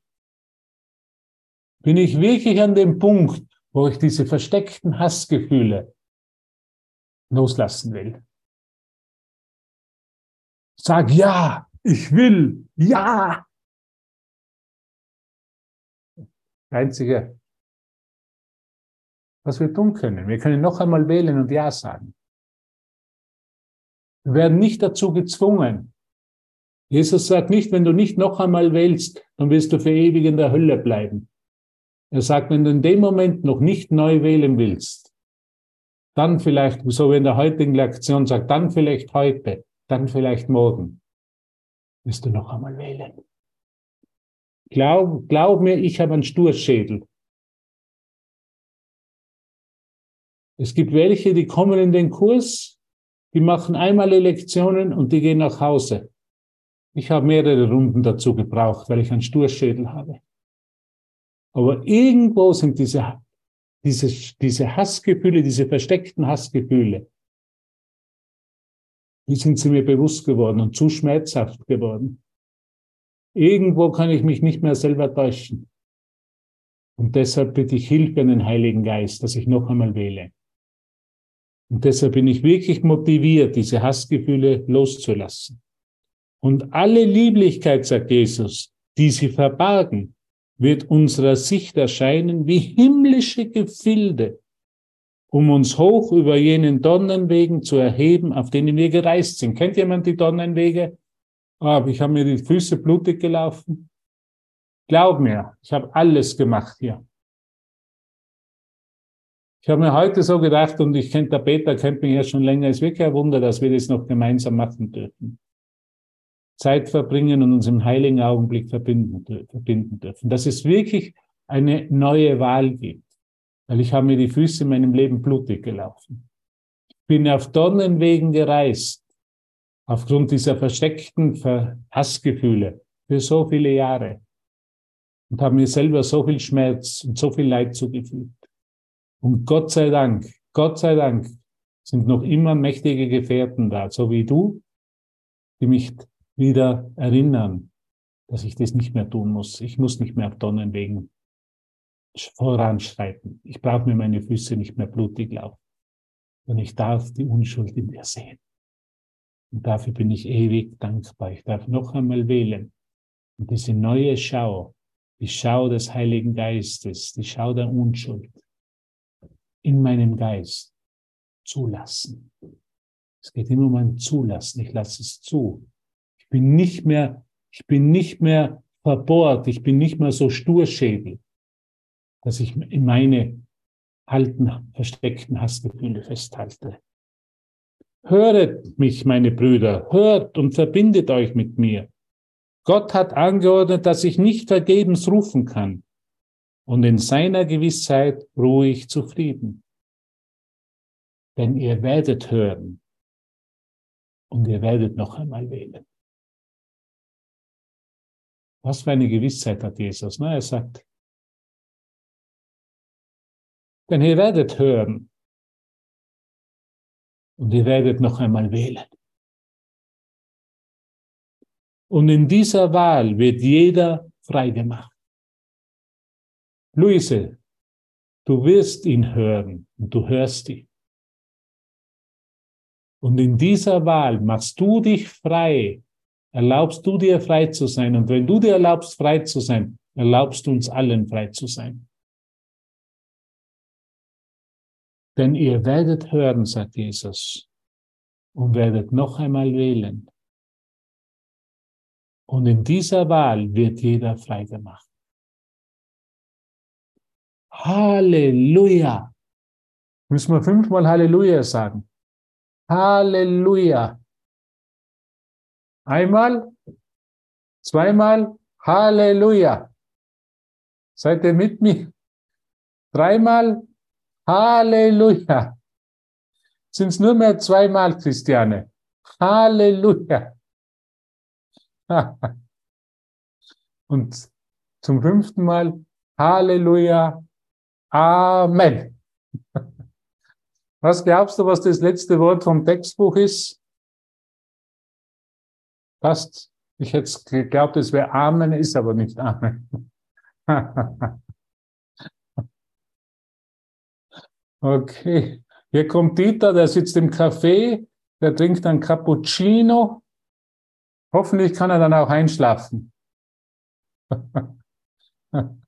Bin ich wirklich an dem Punkt, wo ich diese versteckten Hassgefühle loslassen will? Sag ja, ich will, ja. Einzige, was wir tun können. Wir können noch einmal wählen und Ja sagen. Wir werden nicht dazu gezwungen. Jesus sagt nicht, wenn du nicht noch einmal wählst, dann wirst du für ewig in der Hölle bleiben. Er sagt, wenn du in dem Moment noch nicht neu wählen willst, dann vielleicht, so wie in der heutigen Lektion sagt, dann vielleicht heute, dann vielleicht morgen wirst du noch einmal wählen. Glaub, glaub mir, ich habe einen Sturschädel. Es gibt welche, die kommen in den Kurs, die machen einmal Lektionen und die gehen nach Hause. Ich habe mehrere Runden dazu gebraucht, weil ich einen Sturschädel habe. Aber irgendwo sind diese, diese, diese Hassgefühle, diese versteckten Hassgefühle, die sind sie mir bewusst geworden und zu schmerzhaft geworden. Irgendwo kann ich mich nicht mehr selber täuschen. Und deshalb bitte ich Hilfe an den Heiligen Geist, dass ich noch einmal wähle. Und deshalb bin ich wirklich motiviert, diese Hassgefühle loszulassen. Und alle Lieblichkeit, sagt Jesus, die sie verbargen, wird unserer Sicht erscheinen wie himmlische Gefilde, um uns hoch über jenen Donnenwegen zu erheben, auf denen wir gereist sind. Kennt jemand die Donnenwege? Ah, ich habe mir die Füße blutig gelaufen. Glaub mir, ich habe alles gemacht hier. Ich habe mir heute so gedacht, und ich kenne der Peter, kennt mich ja schon länger, ist wirklich ein Wunder, dass wir das noch gemeinsam machen dürfen. Zeit verbringen und uns im heiligen Augenblick verbinden, verbinden dürfen. Dass es wirklich eine neue Wahl gibt. Weil ich habe mir die Füße in meinem Leben blutig gelaufen. Ich bin auf Dornenwegen gereist, aufgrund dieser versteckten Hassgefühle für so viele Jahre und habe mir selber so viel Schmerz und so viel Leid zugefügt. Und Gott sei Dank, Gott sei Dank sind noch immer mächtige Gefährten da, so wie du, die mich wieder erinnern, dass ich das nicht mehr tun muss. Ich muss nicht mehr auf Donnenwegen voranschreiten. Ich brauche mir meine Füße nicht mehr blutig laufen. Und ich darf die Unschuld in dir sehen. Und dafür bin ich ewig dankbar. Ich darf noch einmal wählen. Und diese neue Schau, die Schau des Heiligen Geistes, die Schau der Unschuld in meinem Geist zulassen. Es geht immer um ein Zulassen. Ich lasse es zu. Ich bin nicht mehr, ich bin nicht mehr verbohrt. Ich bin nicht mehr so sturschädel, dass ich in meine alten, versteckten Hassgefühle festhalte. Höret mich, meine Brüder, hört und verbindet euch mit mir. Gott hat angeordnet, dass ich nicht vergebens rufen kann und in seiner Gewissheit ruhig zufrieden. Denn ihr werdet hören und ihr werdet noch einmal wählen. Was für eine Gewissheit hat Jesus? Na, er sagt, denn ihr werdet hören und ihr werdet noch einmal wählen. Und in dieser Wahl wird jeder frei gemacht. Luise, du wirst ihn hören und du hörst ihn. Und in dieser Wahl machst du dich frei, erlaubst du dir frei zu sein. Und wenn du dir erlaubst, frei zu sein, erlaubst du uns allen frei zu sein. Denn ihr werdet hören, sagt Jesus, und werdet noch einmal wählen. Und in dieser Wahl wird jeder frei gemacht. Halleluja. Müssen wir fünfmal Halleluja sagen. Halleluja. Einmal, zweimal, Halleluja. Seid ihr mit mir? Dreimal, Halleluja. Sind es nur mehr zweimal, Christiane? Halleluja. Und zum fünften Mal, Halleluja, Amen. Was glaubst du, was das letzte Wort vom Textbuch ist? Fast. Ich hätte geglaubt, es wäre Amen, ist aber nicht Amen. okay. Hier kommt Dieter, der sitzt im Café, der trinkt ein Cappuccino Hoffentlich kann er dann auch einschlafen.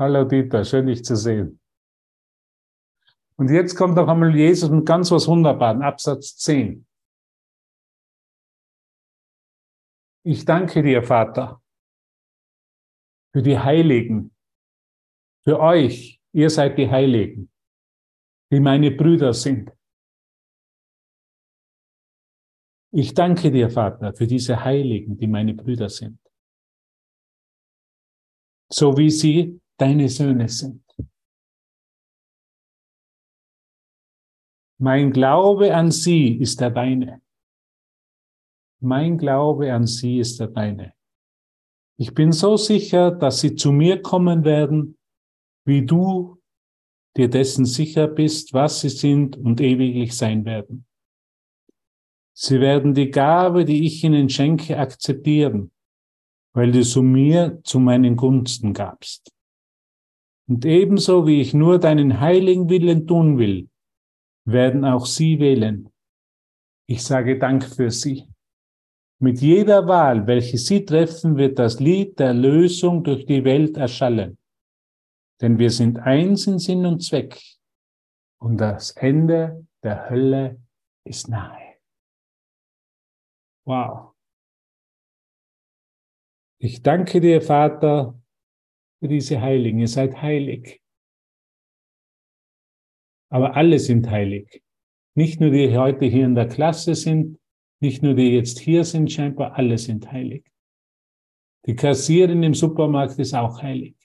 Hallo Dieter, schön dich zu sehen. Und jetzt kommt noch einmal Jesus mit ganz was Wunderbaren, Absatz 10. Ich danke dir, Vater, für die Heiligen, für euch, ihr seid die Heiligen, die meine Brüder sind. Ich danke dir, Vater, für diese Heiligen, die meine Brüder sind, so wie sie deine Söhne sind. Mein Glaube an sie ist der deine. Mein Glaube an sie ist der deine. Ich bin so sicher, dass sie zu mir kommen werden, wie du dir dessen sicher bist, was sie sind und ewiglich sein werden. Sie werden die Gabe, die ich ihnen schenke, akzeptieren, weil du sie mir zu meinen Gunsten gabst. Und ebenso wie ich nur deinen heiligen Willen tun will, werden auch sie wählen. Ich sage Dank für sie. Mit jeder Wahl, welche Sie treffen, wird das Lied der Lösung durch die Welt erschallen. Denn wir sind eins in Sinn und Zweck und das Ende der Hölle ist nahe. Wow. Ich danke dir, Vater, für diese Heiligen. Ihr seid heilig. Aber alle sind heilig. Nicht nur die heute hier in der Klasse sind, nicht nur die jetzt hier sind, scheinbar alle sind heilig. Die Kassierin im Supermarkt ist auch heilig.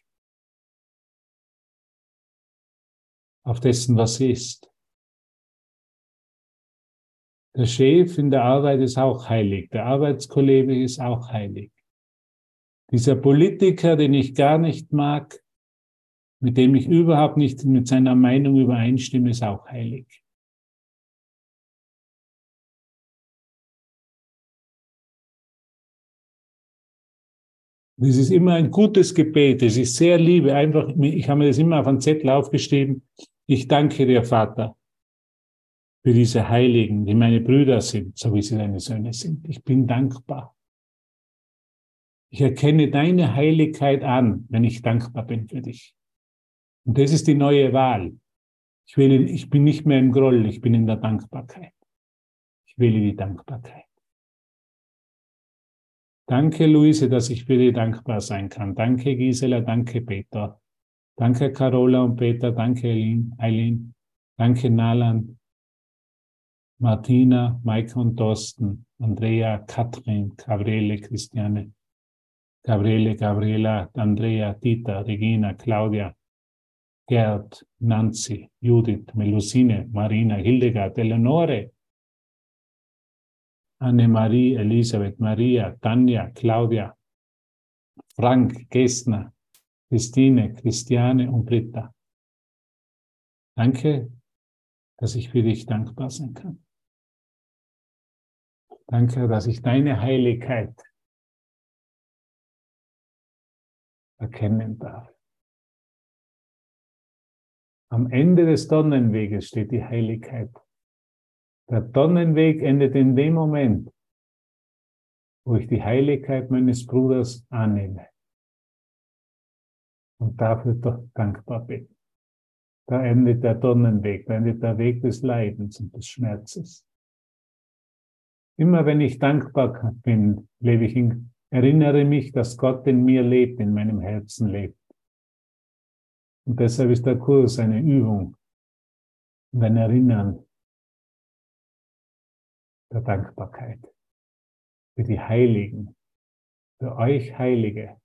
Auf dessen, was sie ist. Der Chef in der Arbeit ist auch heilig. Der Arbeitskollege ist auch heilig. Dieser Politiker, den ich gar nicht mag, mit dem ich überhaupt nicht mit seiner Meinung übereinstimme, ist auch heilig. Das ist immer ein gutes Gebet. Es ist sehr liebe. Einfach, ich habe mir das immer auf einen Zettel aufgeschrieben. Ich danke dir, Vater, für diese Heiligen, die meine Brüder sind, so wie sie deine Söhne sind. Ich bin dankbar. Ich erkenne deine Heiligkeit an, wenn ich dankbar bin für dich. Und das ist die neue Wahl. Ich, will, ich bin nicht mehr im Groll, ich bin in der Dankbarkeit. Ich wähle die Dankbarkeit. Danke, Luise, dass ich für dich dankbar sein kann. Danke, Gisela. Danke, Peter. Danke, Carola und Peter. Danke, Eileen. Danke, Nalan. Martina, Maike und Thorsten. Andrea, Katrin, Gabriele, Christiane. Gabriele, Gabriela, Andrea, Dieter, Regina, Claudia, Gerd, Nancy, Judith, Melusine, Marina, Hildegard, Eleonore, Annemarie, Elisabeth, Maria, Tanja, Claudia, Frank, Gestner, Christine, Christiane und Britta. Danke, dass ich für dich dankbar sein kann. Danke, dass ich deine Heiligkeit erkennen darf. Am Ende des Donnenweges steht die Heiligkeit. Der Donnenweg endet in dem Moment, wo ich die Heiligkeit meines Bruders annehme und dafür dankbar bin. Da endet der Donnenweg, da endet der Weg des Leidens und des Schmerzes. Immer wenn ich dankbar bin, lebe ich in, erinnere mich, dass Gott in mir lebt, in meinem Herzen lebt. Und deshalb ist der Kurs eine Übung und ein Erinnern der Dankbarkeit für die Heiligen, für euch Heilige,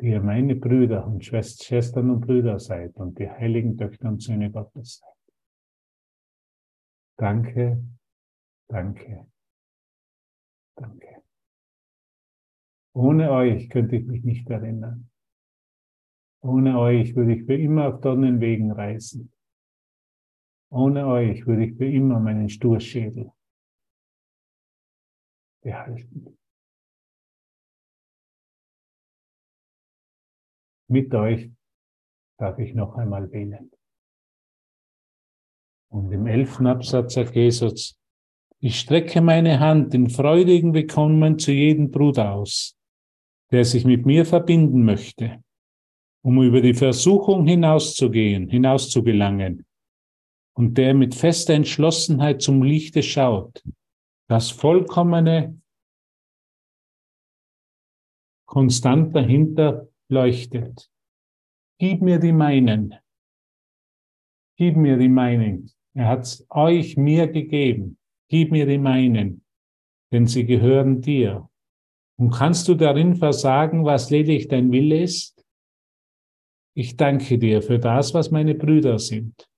die ihr meine Brüder und Schwestern und Brüder seid und die heiligen Töchter und Söhne Gottes seid. Danke, danke, danke. Ohne euch könnte ich mich nicht erinnern. Ohne euch würde ich für immer auf Dornenwegen reisen. Ohne euch würde ich für immer meinen Sturschädel behalten. Mit euch darf ich noch einmal wählen. Und im elften Absatz sagt Jesus, ich strecke meine Hand in freudigen Willkommen zu jedem Bruder aus, der sich mit mir verbinden möchte, um über die Versuchung hinauszugehen, hinauszugelangen, und der mit fester Entschlossenheit zum Lichte schaut, das Vollkommene konstant dahinter leuchtet. Gib mir die meinen. Gib mir die meinen. Er hat es euch mir gegeben. Gib mir die meinen, denn sie gehören dir. Und kannst du darin versagen, was lediglich dein Wille ist? Ich danke dir für das, was meine Brüder sind.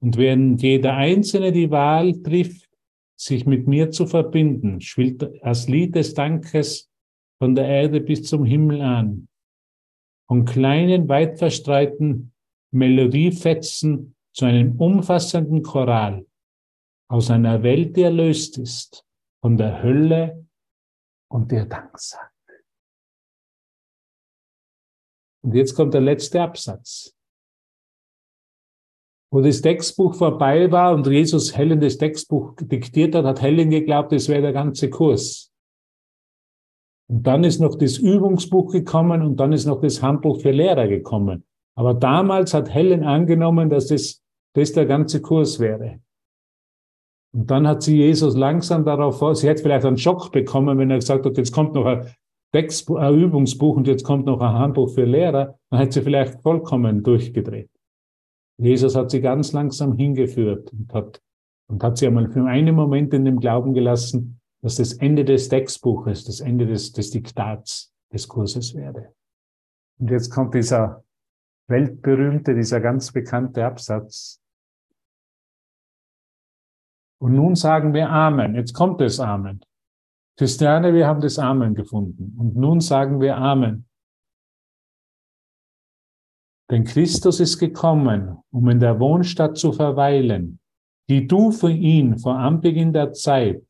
Und während jeder Einzelne die Wahl trifft, sich mit mir zu verbinden, schwillt das Lied des Dankes von der Erde bis zum Himmel an. Von kleinen, weit verstreuten Melodiefetzen zu einem umfassenden Choral aus einer Welt, die erlöst ist von der Hölle und der Dank sagt. Und jetzt kommt der letzte Absatz. Wo das Textbuch vorbei war und Jesus Helen das Textbuch diktiert hat, hat Helen geglaubt, es wäre der ganze Kurs. Und dann ist noch das Übungsbuch gekommen und dann ist noch das Handbuch für Lehrer gekommen. Aber damals hat Helen angenommen, dass das, das der ganze Kurs wäre. Und dann hat sie Jesus langsam darauf vor, sie hätte vielleicht einen Schock bekommen, wenn er gesagt hat, jetzt kommt noch ein, Textbuch, ein Übungsbuch und jetzt kommt noch ein Handbuch für Lehrer, dann hätte sie vielleicht vollkommen durchgedreht. Jesus hat sie ganz langsam hingeführt und hat, und hat sie einmal für einen Moment in dem Glauben gelassen, dass das Ende des Textbuches, das Ende des, des Diktats des Kurses werde. Und jetzt kommt dieser weltberühmte, dieser ganz bekannte Absatz. Und nun sagen wir Amen. Jetzt kommt das Amen. Christiane, wir haben das Amen gefunden. Und nun sagen wir Amen. Denn Christus ist gekommen, um in der Wohnstadt zu verweilen, die du für ihn vor Anbeginn der Zeit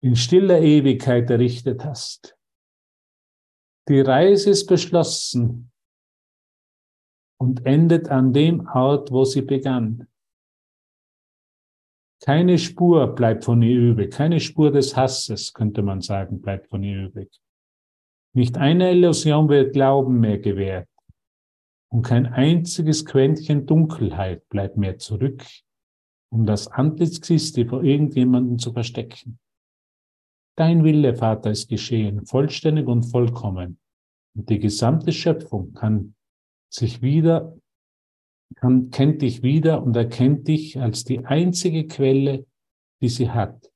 in stiller Ewigkeit errichtet hast. Die Reise ist beschlossen und endet an dem Ort, wo sie begann. Keine Spur bleibt von ihr übrig, keine Spur des Hasses, könnte man sagen, bleibt von ihr übrig. Nicht eine Illusion wird Glauben mehr gewährt und kein einziges Quäntchen Dunkelheit bleibt mehr zurück, um das Antlitz Christi vor irgendjemanden zu verstecken. Dein Wille, Vater, ist geschehen, vollständig und vollkommen. Und die gesamte Schöpfung kann sich wieder kann, kennt dich wieder und erkennt dich als die einzige Quelle, die sie hat.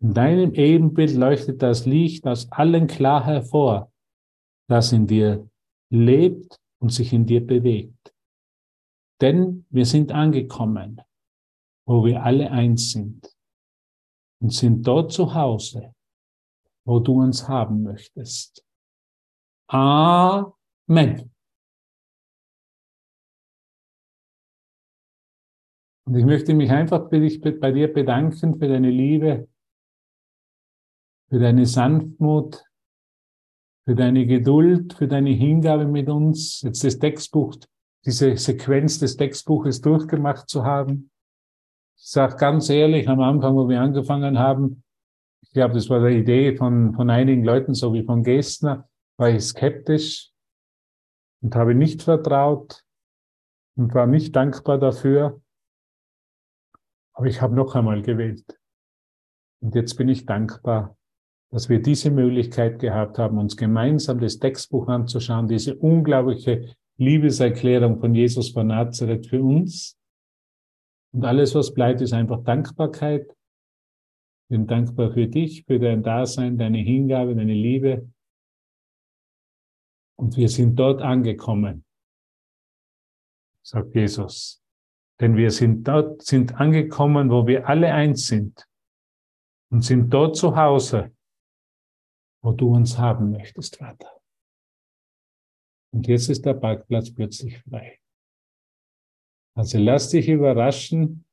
In deinem Ebenbild leuchtet das Licht aus allen klar hervor, das in dir lebt und sich in dir bewegt. Denn wir sind angekommen, wo wir alle eins sind und sind dort zu Hause, wo du uns haben möchtest. Amen. Und ich möchte mich einfach bei, dir bedanken für deine Liebe, für deine Sanftmut, für deine Geduld, für deine Hingabe mit uns, jetzt das Textbuch, diese Sequenz des Textbuches durchgemacht zu haben. Ich sage ganz ehrlich, am Anfang, wo wir angefangen haben, ich glaube, das war die Idee von, von einigen Leuten, so wie von Gestner, war ich skeptisch und habe nicht vertraut und war nicht dankbar dafür. Aber ich habe noch einmal gewählt. Und jetzt bin ich dankbar, dass wir diese Möglichkeit gehabt haben, uns gemeinsam das Textbuch anzuschauen, diese unglaubliche Liebeserklärung von Jesus von Nazareth für uns. Und alles, was bleibt, ist einfach Dankbarkeit. Ich bin dankbar für dich, für dein Dasein, deine Hingabe, deine Liebe. Und wir sind dort angekommen, sagt Jesus. Denn wir sind dort, sind angekommen, wo wir alle eins sind und sind dort zu Hause, wo du uns haben möchtest, Vater. Und jetzt ist der Parkplatz plötzlich frei. Also lass dich überraschen.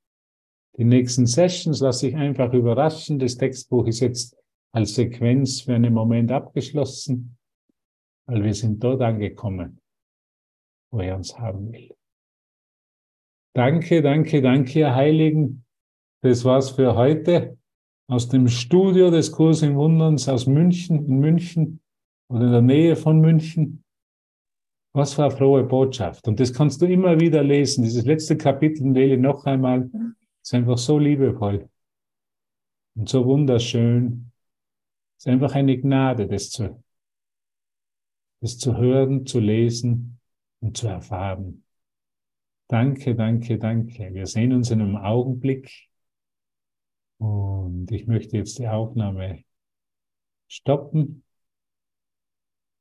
Die nächsten Sessions lass dich einfach überraschen. Das Textbuch ist jetzt als Sequenz für einen Moment abgeschlossen, weil wir sind dort angekommen, wo er uns haben will. Danke, danke, danke, ihr Heiligen. Das war's für heute aus dem Studio des Kurs im Wunderns aus München, in München oder in der Nähe von München. Was für eine frohe Botschaft. Und das kannst du immer wieder lesen. Dieses letzte Kapitel wähle noch einmal. Ist einfach so liebevoll und so wunderschön. Ist einfach eine Gnade, das zu, das zu hören, zu lesen und zu erfahren. Danke, danke, danke. Wir sehen uns in einem Augenblick. Und ich möchte jetzt die Aufnahme stoppen.